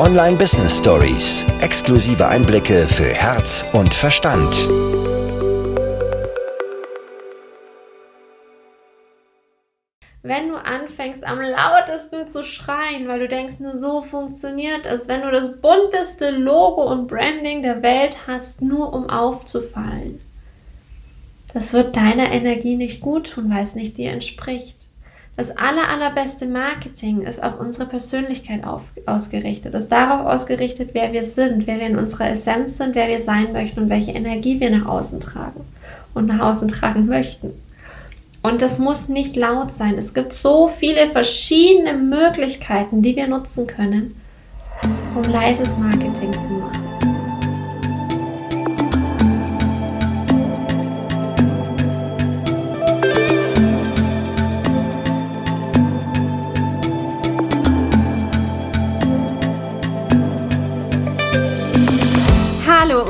Online Business Stories. Exklusive Einblicke für Herz und Verstand. Wenn du anfängst am lautesten zu schreien, weil du denkst, nur so funktioniert es, wenn du das bunteste Logo und Branding der Welt hast, nur um aufzufallen, das wird deiner Energie nicht gut tun, weil es nicht dir entspricht. Das aller, allerbeste Marketing ist auf unsere Persönlichkeit auf, ausgerichtet, ist darauf ausgerichtet, wer wir sind, wer wir in unserer Essenz sind, wer wir sein möchten und welche Energie wir nach außen tragen und nach außen tragen möchten. Und das muss nicht laut sein. Es gibt so viele verschiedene Möglichkeiten, die wir nutzen können, um leises Marketing zu machen.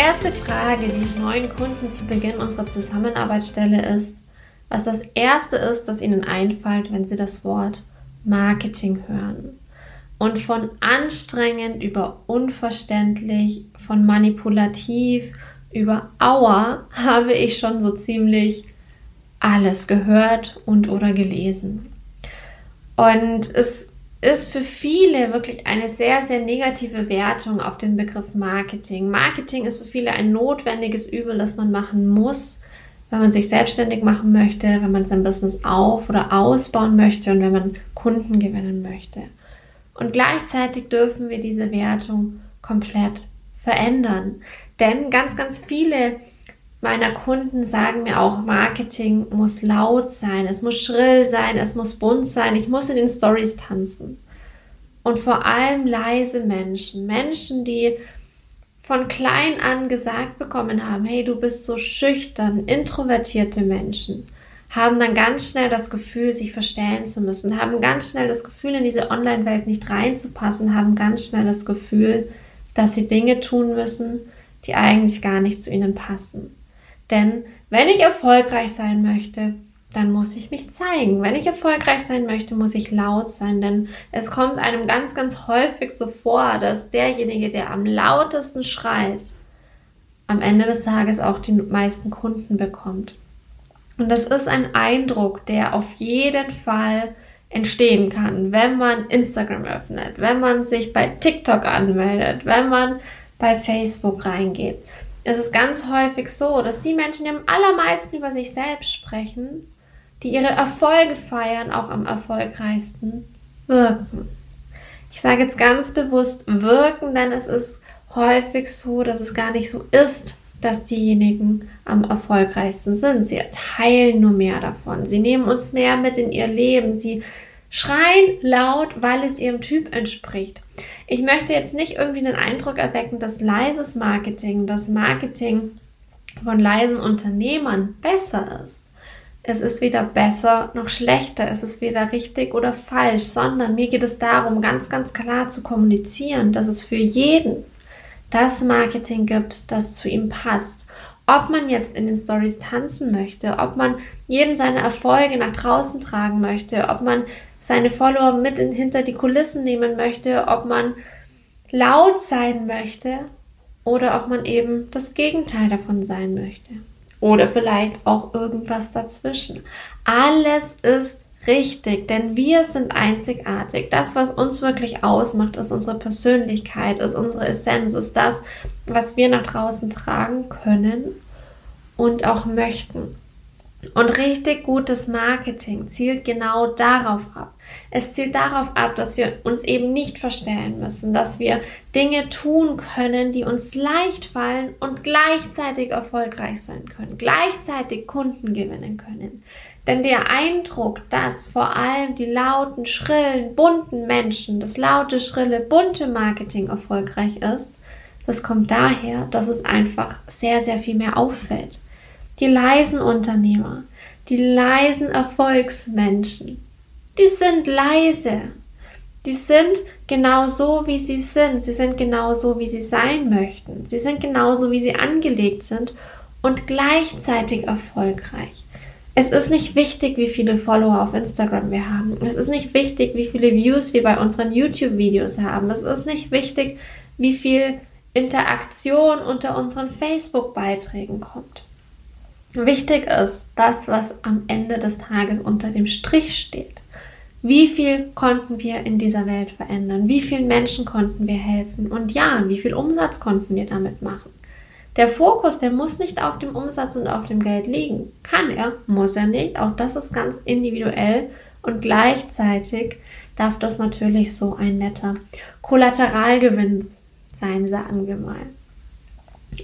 Erste Frage, die ich neuen Kunden zu Beginn unserer Zusammenarbeit stelle, ist, was das Erste ist, das ihnen einfällt, wenn sie das Wort Marketing hören. Und von anstrengend über unverständlich, von manipulativ über Aua habe ich schon so ziemlich alles gehört und oder gelesen. Und es ist für viele wirklich eine sehr, sehr negative Wertung auf den Begriff Marketing. Marketing ist für viele ein notwendiges Übel, das man machen muss, wenn man sich selbstständig machen möchte, wenn man sein Business auf- oder ausbauen möchte und wenn man Kunden gewinnen möchte. Und gleichzeitig dürfen wir diese Wertung komplett verändern. Denn ganz, ganz viele meiner Kunden sagen mir auch, Marketing muss laut sein, es muss schrill sein, es muss bunt sein, ich muss in den Stories tanzen. Und vor allem leise Menschen, Menschen, die von klein an gesagt bekommen haben, hey, du bist so schüchtern, introvertierte Menschen, haben dann ganz schnell das Gefühl, sich verstellen zu müssen, haben ganz schnell das Gefühl, in diese Online-Welt nicht reinzupassen, haben ganz schnell das Gefühl, dass sie Dinge tun müssen, die eigentlich gar nicht zu ihnen passen. Denn wenn ich erfolgreich sein möchte, dann muss ich mich zeigen. Wenn ich erfolgreich sein möchte, muss ich laut sein, denn es kommt einem ganz, ganz häufig so vor, dass derjenige, der am lautesten schreit, am Ende des Tages auch die meisten Kunden bekommt. Und das ist ein Eindruck, der auf jeden Fall entstehen kann, wenn man Instagram öffnet, wenn man sich bei TikTok anmeldet, wenn man bei Facebook reingeht es ist ganz häufig so, dass die Menschen, die am allermeisten über sich selbst sprechen, die ihre Erfolge feiern, auch am erfolgreichsten wirken. Ich sage jetzt ganz bewusst wirken, denn es ist häufig so, dass es gar nicht so ist, dass diejenigen am erfolgreichsten sind. Sie teilen nur mehr davon. Sie nehmen uns mehr mit in ihr Leben. Sie schreien laut, weil es ihrem Typ entspricht. Ich möchte jetzt nicht irgendwie den Eindruck erwecken, dass leises Marketing, das Marketing von leisen Unternehmern besser ist. Es ist weder besser noch schlechter, es ist weder richtig oder falsch, sondern mir geht es darum, ganz, ganz klar zu kommunizieren, dass es für jeden das Marketing gibt, das zu ihm passt. Ob man jetzt in den Stories tanzen möchte, ob man jeden seine Erfolge nach draußen tragen möchte, ob man seine Follower mit in, hinter die Kulissen nehmen möchte, ob man laut sein möchte oder ob man eben das Gegenteil davon sein möchte. Oder vielleicht auch irgendwas dazwischen. Alles ist richtig, denn wir sind einzigartig. Das, was uns wirklich ausmacht, ist unsere Persönlichkeit, ist unsere Essenz, ist das, was wir nach draußen tragen können und auch möchten. Und richtig gutes Marketing zielt genau darauf ab. Es zielt darauf ab, dass wir uns eben nicht verstellen müssen, dass wir Dinge tun können, die uns leicht fallen und gleichzeitig erfolgreich sein können, gleichzeitig Kunden gewinnen können. Denn der Eindruck, dass vor allem die lauten, schrillen, bunten Menschen, das laute, schrille, bunte Marketing erfolgreich ist, das kommt daher, dass es einfach sehr, sehr viel mehr auffällt. Die leisen Unternehmer, die leisen Erfolgsmenschen, die sind leise. Die sind genau so, wie sie sind. Sie sind genau so, wie sie sein möchten. Sie sind genau so, wie sie angelegt sind und gleichzeitig erfolgreich. Es ist nicht wichtig, wie viele Follower auf Instagram wir haben. Es ist nicht wichtig, wie viele Views wir bei unseren YouTube-Videos haben. Es ist nicht wichtig, wie viel Interaktion unter unseren Facebook-Beiträgen kommt. Wichtig ist das, was am Ende des Tages unter dem Strich steht. Wie viel konnten wir in dieser Welt verändern? Wie vielen Menschen konnten wir helfen? Und ja, wie viel Umsatz konnten wir damit machen? Der Fokus, der muss nicht auf dem Umsatz und auf dem Geld liegen. Kann er, muss er nicht. Auch das ist ganz individuell. Und gleichzeitig darf das natürlich so ein netter Kollateralgewinn sein, sagen wir mal.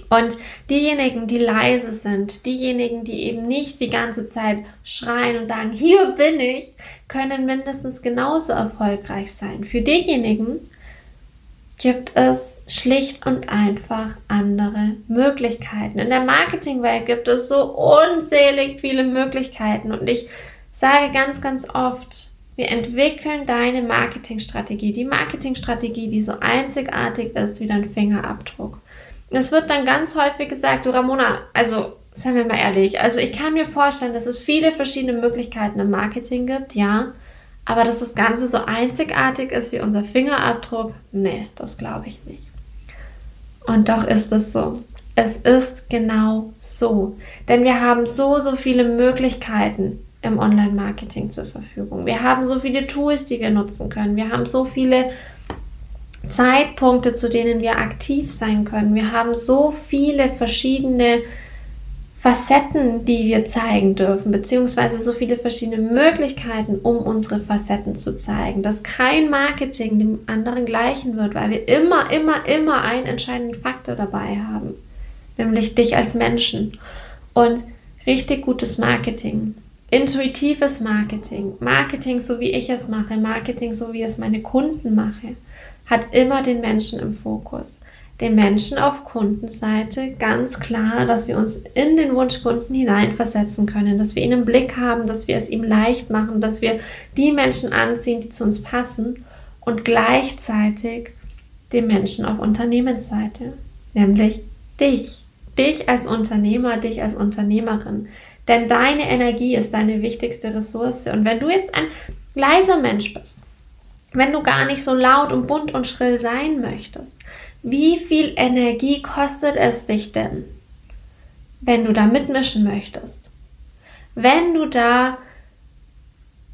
Und diejenigen, die leise sind, diejenigen, die eben nicht die ganze Zeit schreien und sagen, hier bin ich, können mindestens genauso erfolgreich sein. Für diejenigen gibt es schlicht und einfach andere Möglichkeiten. In der Marketingwelt gibt es so unzählig viele Möglichkeiten und ich sage ganz, ganz oft, wir entwickeln deine Marketingstrategie, die Marketingstrategie, die so einzigartig ist wie dein Fingerabdruck. Es wird dann ganz häufig gesagt, du Ramona, also seien wir mal ehrlich, also ich kann mir vorstellen, dass es viele verschiedene Möglichkeiten im Marketing gibt, ja, aber dass das Ganze so einzigartig ist wie unser Fingerabdruck, nee, das glaube ich nicht. Und doch ist es so. Es ist genau so. Denn wir haben so, so viele Möglichkeiten im Online-Marketing zur Verfügung. Wir haben so viele Tools, die wir nutzen können. Wir haben so viele Zeitpunkte, zu denen wir aktiv sein können. Wir haben so viele verschiedene Facetten, die wir zeigen dürfen, beziehungsweise so viele verschiedene Möglichkeiten, um unsere Facetten zu zeigen, dass kein Marketing dem anderen gleichen wird, weil wir immer, immer, immer einen entscheidenden Faktor dabei haben, nämlich dich als Menschen. Und richtig gutes Marketing, intuitives Marketing, Marketing so wie ich es mache, Marketing so wie es meine Kunden mache, hat immer den Menschen im Fokus. Den Menschen auf Kundenseite ganz klar, dass wir uns in den Wunschkunden hineinversetzen können, dass wir ihn im Blick haben, dass wir es ihm leicht machen, dass wir die Menschen anziehen, die zu uns passen und gleichzeitig den Menschen auf Unternehmensseite, nämlich dich, dich als Unternehmer, dich als Unternehmerin. Denn deine Energie ist deine wichtigste Ressource. Und wenn du jetzt ein leiser Mensch bist, wenn du gar nicht so laut und bunt und schrill sein möchtest, wie viel Energie kostet es dich denn, wenn du da mitmischen möchtest? Wenn du da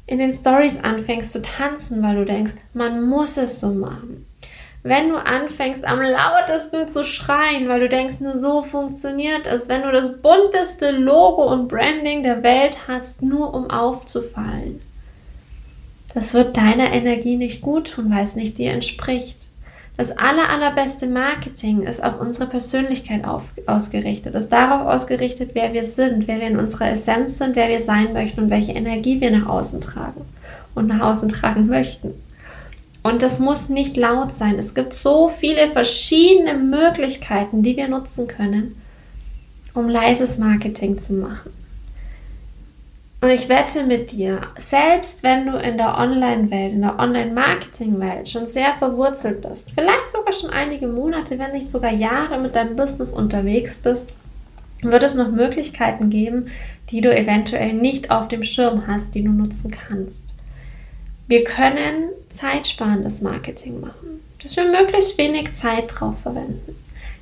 in den Stories anfängst zu tanzen, weil du denkst, man muss es so machen. Wenn du anfängst am lautesten zu schreien, weil du denkst, nur so funktioniert es. Wenn du das bunteste Logo und Branding der Welt hast, nur um aufzufallen. Das wird deiner Energie nicht gut tun, weil es nicht dir entspricht. Das aller, allerbeste Marketing ist auf unsere Persönlichkeit auf, ausgerichtet, ist darauf ausgerichtet, wer wir sind, wer wir in unserer Essenz sind, wer wir sein möchten und welche Energie wir nach außen tragen und nach außen tragen möchten. Und das muss nicht laut sein. Es gibt so viele verschiedene Möglichkeiten, die wir nutzen können, um leises Marketing zu machen. Und ich wette mit dir, selbst wenn du in der Online-Welt, in der Online-Marketing-Welt schon sehr verwurzelt bist, vielleicht sogar schon einige Monate, wenn nicht sogar Jahre mit deinem Business unterwegs bist, wird es noch Möglichkeiten geben, die du eventuell nicht auf dem Schirm hast, die du nutzen kannst. Wir können zeitsparendes Marketing machen, dass wir möglichst wenig Zeit drauf verwenden.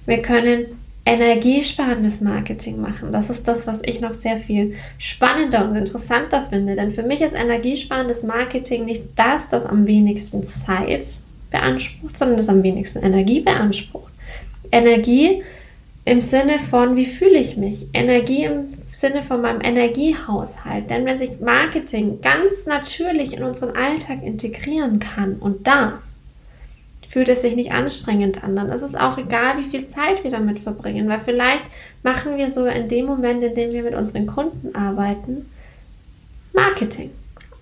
Wir können energiesparendes Marketing machen. Das ist das, was ich noch sehr viel spannender und interessanter finde. Denn für mich ist energiesparendes Marketing nicht das, das am wenigsten Zeit beansprucht, sondern das am wenigsten Energie beansprucht. Energie im Sinne von, wie fühle ich mich? Energie im Sinne von meinem Energiehaushalt. Denn wenn sich Marketing ganz natürlich in unseren Alltag integrieren kann und darf, fühlt es sich nicht anstrengend an. Dann ist es auch egal, wie viel Zeit wir damit verbringen, weil vielleicht machen wir sogar in dem Moment, in dem wir mit unseren Kunden arbeiten, Marketing.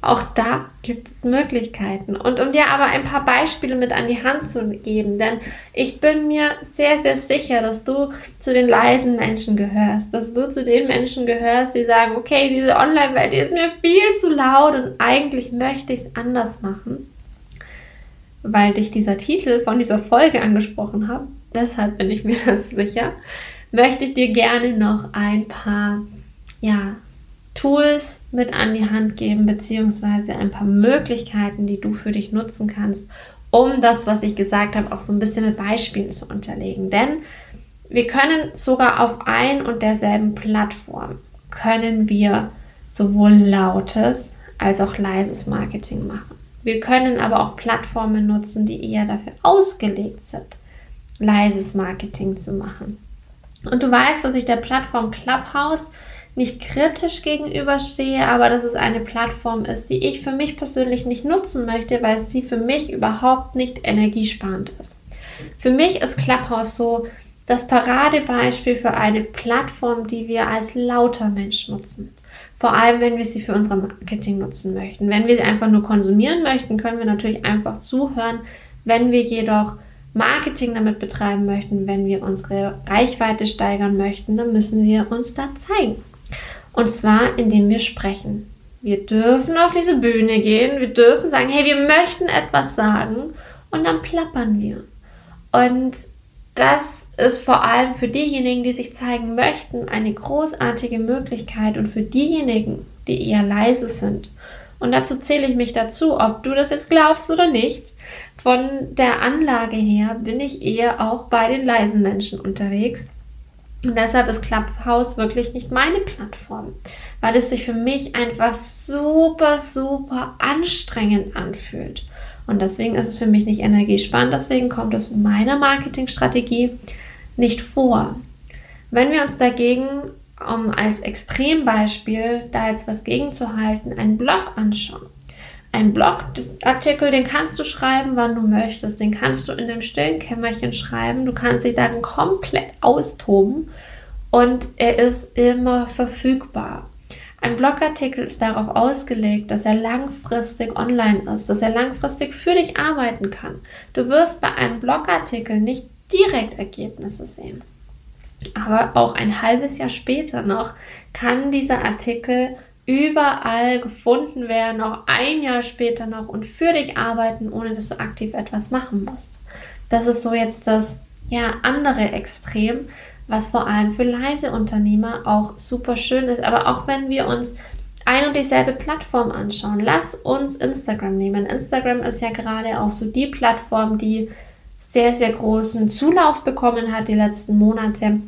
Auch da gibt es Möglichkeiten. Und um dir aber ein paar Beispiele mit an die Hand zu geben, denn ich bin mir sehr, sehr sicher, dass du zu den leisen Menschen gehörst, dass du zu den Menschen gehörst, die sagen, okay, diese Online-Welt, die ist mir viel zu laut und eigentlich möchte ich es anders machen, weil dich dieser Titel von dieser Folge angesprochen hat. Deshalb bin ich mir das sicher. Möchte ich dir gerne noch ein paar, ja, Tools mit an die Hand geben, beziehungsweise ein paar Möglichkeiten, die du für dich nutzen kannst, um das, was ich gesagt habe, auch so ein bisschen mit Beispielen zu unterlegen. Denn wir können sogar auf ein und derselben Plattform können wir sowohl lautes als auch leises Marketing machen. Wir können aber auch Plattformen nutzen, die eher dafür ausgelegt sind, leises Marketing zu machen. Und du weißt, dass ich der Plattform Clubhouse nicht kritisch gegenüberstehe, aber dass es eine Plattform ist, die ich für mich persönlich nicht nutzen möchte, weil sie für mich überhaupt nicht energiesparend ist. Für mich ist Clubhouse so das Paradebeispiel für eine Plattform, die wir als lauter Mensch nutzen. Vor allem, wenn wir sie für unser Marketing nutzen möchten. Wenn wir sie einfach nur konsumieren möchten, können wir natürlich einfach zuhören. Wenn wir jedoch Marketing damit betreiben möchten, wenn wir unsere Reichweite steigern möchten, dann müssen wir uns da zeigen. Und zwar, indem wir sprechen. Wir dürfen auf diese Bühne gehen, wir dürfen sagen, hey, wir möchten etwas sagen und dann plappern wir. Und das ist vor allem für diejenigen, die sich zeigen möchten, eine großartige Möglichkeit und für diejenigen, die eher leise sind. Und dazu zähle ich mich dazu, ob du das jetzt glaubst oder nicht. Von der Anlage her bin ich eher auch bei den leisen Menschen unterwegs. Und deshalb ist Clubhouse wirklich nicht meine Plattform, weil es sich für mich einfach super, super anstrengend anfühlt. Und deswegen ist es für mich nicht energiespannend, deswegen kommt es in meiner Marketingstrategie nicht vor. Wenn wir uns dagegen, um als Extrembeispiel da jetzt was gegenzuhalten, einen Blog anschauen, ein Blogartikel, den kannst du schreiben, wann du möchtest. Den kannst du in dem stillen Kämmerchen schreiben. Du kannst dich dann komplett austoben und er ist immer verfügbar. Ein Blogartikel ist darauf ausgelegt, dass er langfristig online ist, dass er langfristig für dich arbeiten kann. Du wirst bei einem Blogartikel nicht direkt Ergebnisse sehen. Aber auch ein halbes Jahr später noch kann dieser Artikel überall gefunden werden, auch ein Jahr später noch und für dich arbeiten, ohne dass du aktiv etwas machen musst. Das ist so jetzt das ja, andere Extrem, was vor allem für leise Unternehmer auch super schön ist. Aber auch wenn wir uns ein und dieselbe Plattform anschauen, lass uns Instagram nehmen. Instagram ist ja gerade auch so die Plattform, die sehr, sehr großen Zulauf bekommen hat die letzten Monate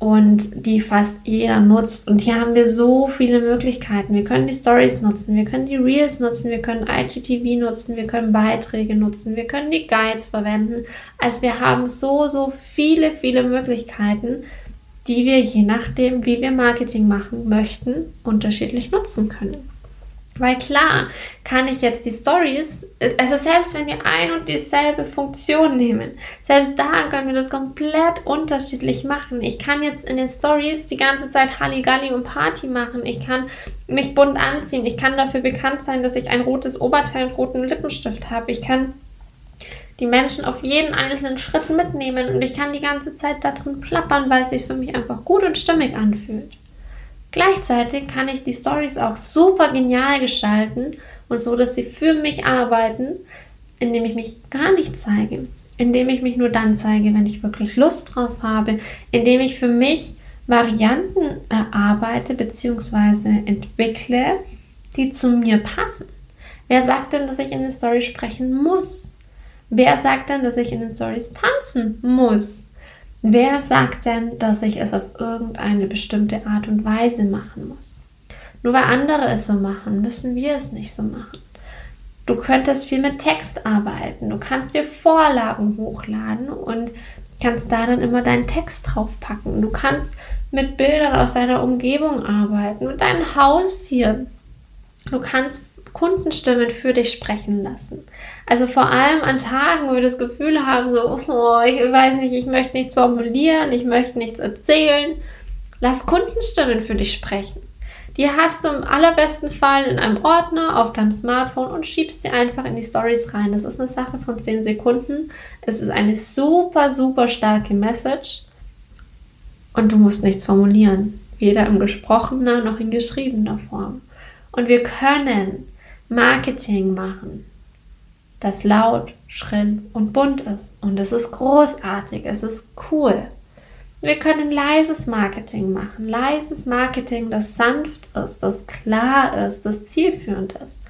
und die fast jeder nutzt. Und hier haben wir so viele Möglichkeiten. Wir können die Stories nutzen, wir können die Reels nutzen, wir können IGTV nutzen, wir können Beiträge nutzen, wir können die Guides verwenden. Also wir haben so, so viele, viele Möglichkeiten, die wir je nachdem, wie wir Marketing machen möchten, unterschiedlich nutzen können. Weil klar kann ich jetzt die Stories, also selbst wenn wir ein und dieselbe Funktion nehmen, selbst da können wir das komplett unterschiedlich machen. Ich kann jetzt in den Stories die ganze Zeit Halligalli und Party machen. Ich kann mich bunt anziehen. Ich kann dafür bekannt sein, dass ich ein rotes Oberteil und roten Lippenstift habe. Ich kann die Menschen auf jeden einzelnen Schritt mitnehmen und ich kann die ganze Zeit da drin plappern, weil es sich für mich einfach gut und stimmig anfühlt. Gleichzeitig kann ich die Stories auch super genial gestalten und so, dass sie für mich arbeiten, indem ich mich gar nicht zeige, indem ich mich nur dann zeige, wenn ich wirklich Lust drauf habe, indem ich für mich Varianten erarbeite bzw. entwickle, die zu mir passen. Wer sagt denn, dass ich in den Stories sprechen muss? Wer sagt denn, dass ich in den Stories tanzen muss? Wer sagt denn, dass ich es auf irgendeine bestimmte Art und Weise machen muss? Nur weil andere es so machen, müssen wir es nicht so machen. Du könntest viel mit Text arbeiten. Du kannst dir Vorlagen hochladen und kannst da dann immer deinen Text draufpacken. Du kannst mit Bildern aus deiner Umgebung arbeiten, mit deinem Haustier. Du kannst Kundenstimmen für dich sprechen lassen. Also vor allem an Tagen, wo wir das Gefühl haben, so, oh, ich weiß nicht, ich möchte nichts formulieren, ich möchte nichts erzählen, lass Kundenstimmen für dich sprechen. Die hast du im allerbesten Fall in einem Ordner auf deinem Smartphone und schiebst sie einfach in die Stories rein. Das ist eine Sache von 10 Sekunden. Es ist eine super, super starke Message und du musst nichts formulieren. Weder im gesprochener noch in geschriebener Form. Und wir können Marketing machen, das laut, schrill und bunt ist. Und es ist großartig, es ist cool. Wir können leises Marketing machen. Leises Marketing, das sanft ist, das klar ist, das zielführend ist.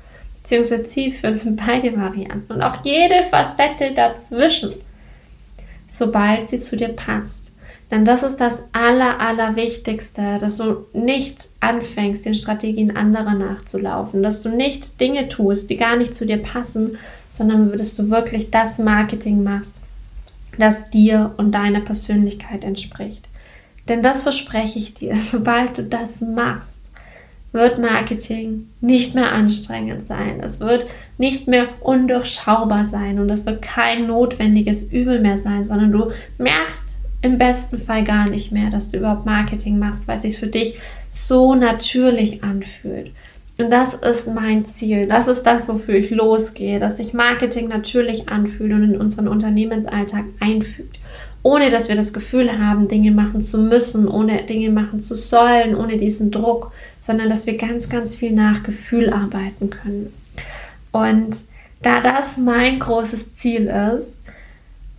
Beziehungsweise zielführend sind beide Varianten. Und auch jede Facette dazwischen, sobald sie zu dir passt. Denn das ist das Aller, Allerwichtigste, dass du nicht anfängst, den Strategien anderer nachzulaufen, dass du nicht Dinge tust, die gar nicht zu dir passen, sondern dass du wirklich das Marketing machst, das dir und deiner Persönlichkeit entspricht. Denn das verspreche ich dir, sobald du das machst, wird Marketing nicht mehr anstrengend sein. Es wird nicht mehr undurchschaubar sein und es wird kein notwendiges Übel mehr sein, sondern du merkst im besten Fall gar nicht mehr, dass du überhaupt Marketing machst, weil es sich für dich so natürlich anfühlt. Und das ist mein Ziel. Das ist das, wofür ich losgehe, dass sich Marketing natürlich anfühlt und in unseren Unternehmensalltag einfügt. Ohne dass wir das Gefühl haben, Dinge machen zu müssen, ohne Dinge machen zu sollen, ohne diesen Druck, sondern dass wir ganz, ganz viel nach Gefühl arbeiten können. Und da das mein großes Ziel ist,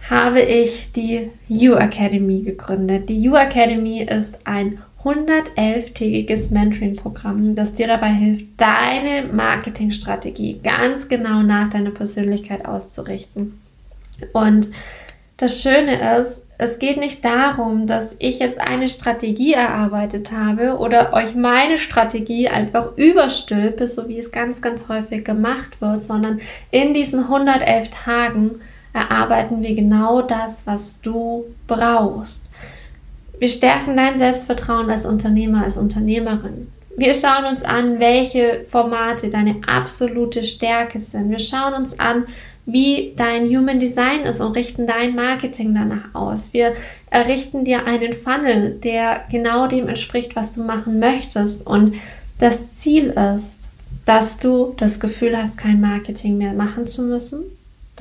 habe ich die You Academy gegründet. Die You Academy ist ein 111-tägiges Mentoring-Programm, das dir dabei hilft, deine Marketingstrategie ganz genau nach deiner Persönlichkeit auszurichten. Und das Schöne ist, es geht nicht darum, dass ich jetzt eine Strategie erarbeitet habe oder euch meine Strategie einfach überstülpe, so wie es ganz, ganz häufig gemacht wird, sondern in diesen 111 Tagen erarbeiten wir genau das, was du brauchst. Wir stärken dein Selbstvertrauen als Unternehmer, als Unternehmerin. Wir schauen uns an, welche Formate deine absolute Stärke sind. Wir schauen uns an, wie dein Human Design ist und richten dein Marketing danach aus. Wir errichten dir einen Funnel, der genau dem entspricht, was du machen möchtest. Und das Ziel ist, dass du das Gefühl hast, kein Marketing mehr machen zu müssen,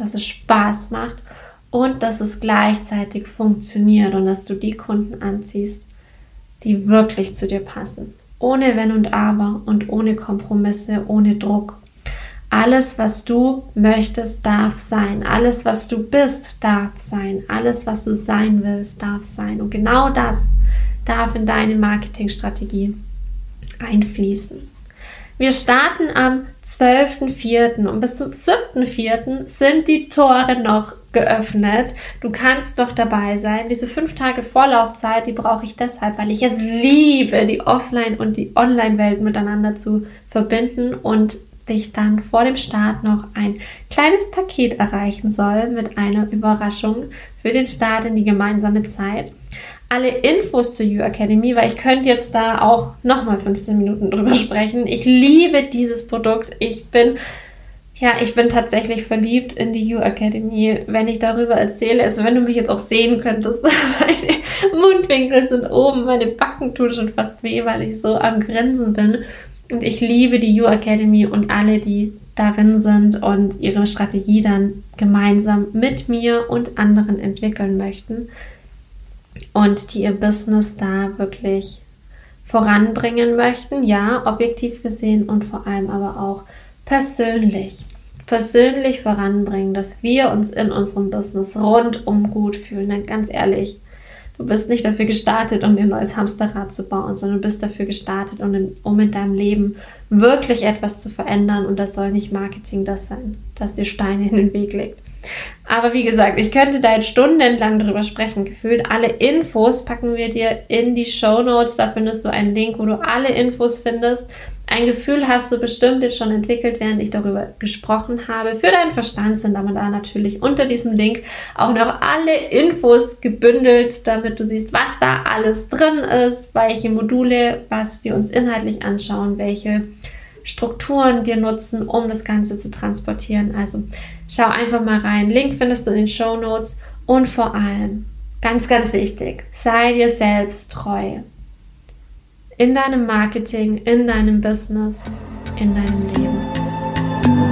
dass es Spaß macht und dass es gleichzeitig funktioniert und dass du die Kunden anziehst, die wirklich zu dir passen. Ohne Wenn und Aber und ohne Kompromisse, ohne Druck. Alles, was du möchtest, darf sein. Alles, was du bist, darf sein. Alles, was du sein willst, darf sein. Und genau das darf in deine Marketingstrategie einfließen. Wir starten am 12.04. und bis zum 7.04. sind die Tore noch geöffnet. Du kannst doch dabei sein. Diese fünf Tage Vorlaufzeit, die brauche ich deshalb, weil ich es liebe, die Offline- und die Online-Welt miteinander zu verbinden und dich dann vor dem Start noch ein kleines Paket erreichen soll mit einer Überraschung für den Start in die gemeinsame Zeit. Alle Infos zur You Academy, weil ich könnte jetzt da auch nochmal 15 Minuten drüber sprechen. Ich liebe dieses Produkt. Ich bin ja, ich bin tatsächlich verliebt in die You Academy, wenn ich darüber erzähle. Also wenn du mich jetzt auch sehen könntest, meine Mundwinkel sind oben, meine Backen tun schon fast weh, weil ich so am Grinsen bin. Und ich liebe die You Academy und alle, die darin sind und ihre Strategie dann gemeinsam mit mir und anderen entwickeln möchten und die ihr Business da wirklich voranbringen möchten. Ja, objektiv gesehen und vor allem aber auch persönlich, persönlich voranbringen, dass wir uns in unserem Business rundum gut fühlen. Denn ganz ehrlich, du bist nicht dafür gestartet, um dir ein neues Hamsterrad zu bauen, sondern du bist dafür gestartet, um in, um in deinem Leben wirklich etwas zu verändern. Und das soll nicht Marketing das sein, das dir Steine in den Weg legt. Aber wie gesagt, ich könnte da jetzt stundenlang drüber sprechen. Gefühlt alle Infos packen wir dir in die Show Notes. Da findest du einen Link, wo du alle Infos findest. Ein Gefühl hast du bestimmt jetzt schon entwickelt, während ich darüber gesprochen habe. Für deinen Verstand sind aber da natürlich unter diesem Link auch noch alle Infos gebündelt, damit du siehst, was da alles drin ist, welche Module, was wir uns inhaltlich anschauen, welche Strukturen wir nutzen, um das Ganze zu transportieren. Also schau einfach mal rein. Link findest du in den Show Notes und vor allem, ganz, ganz wichtig, sei dir selbst treu in deinem Marketing, in deinem Business, in deinem Leben.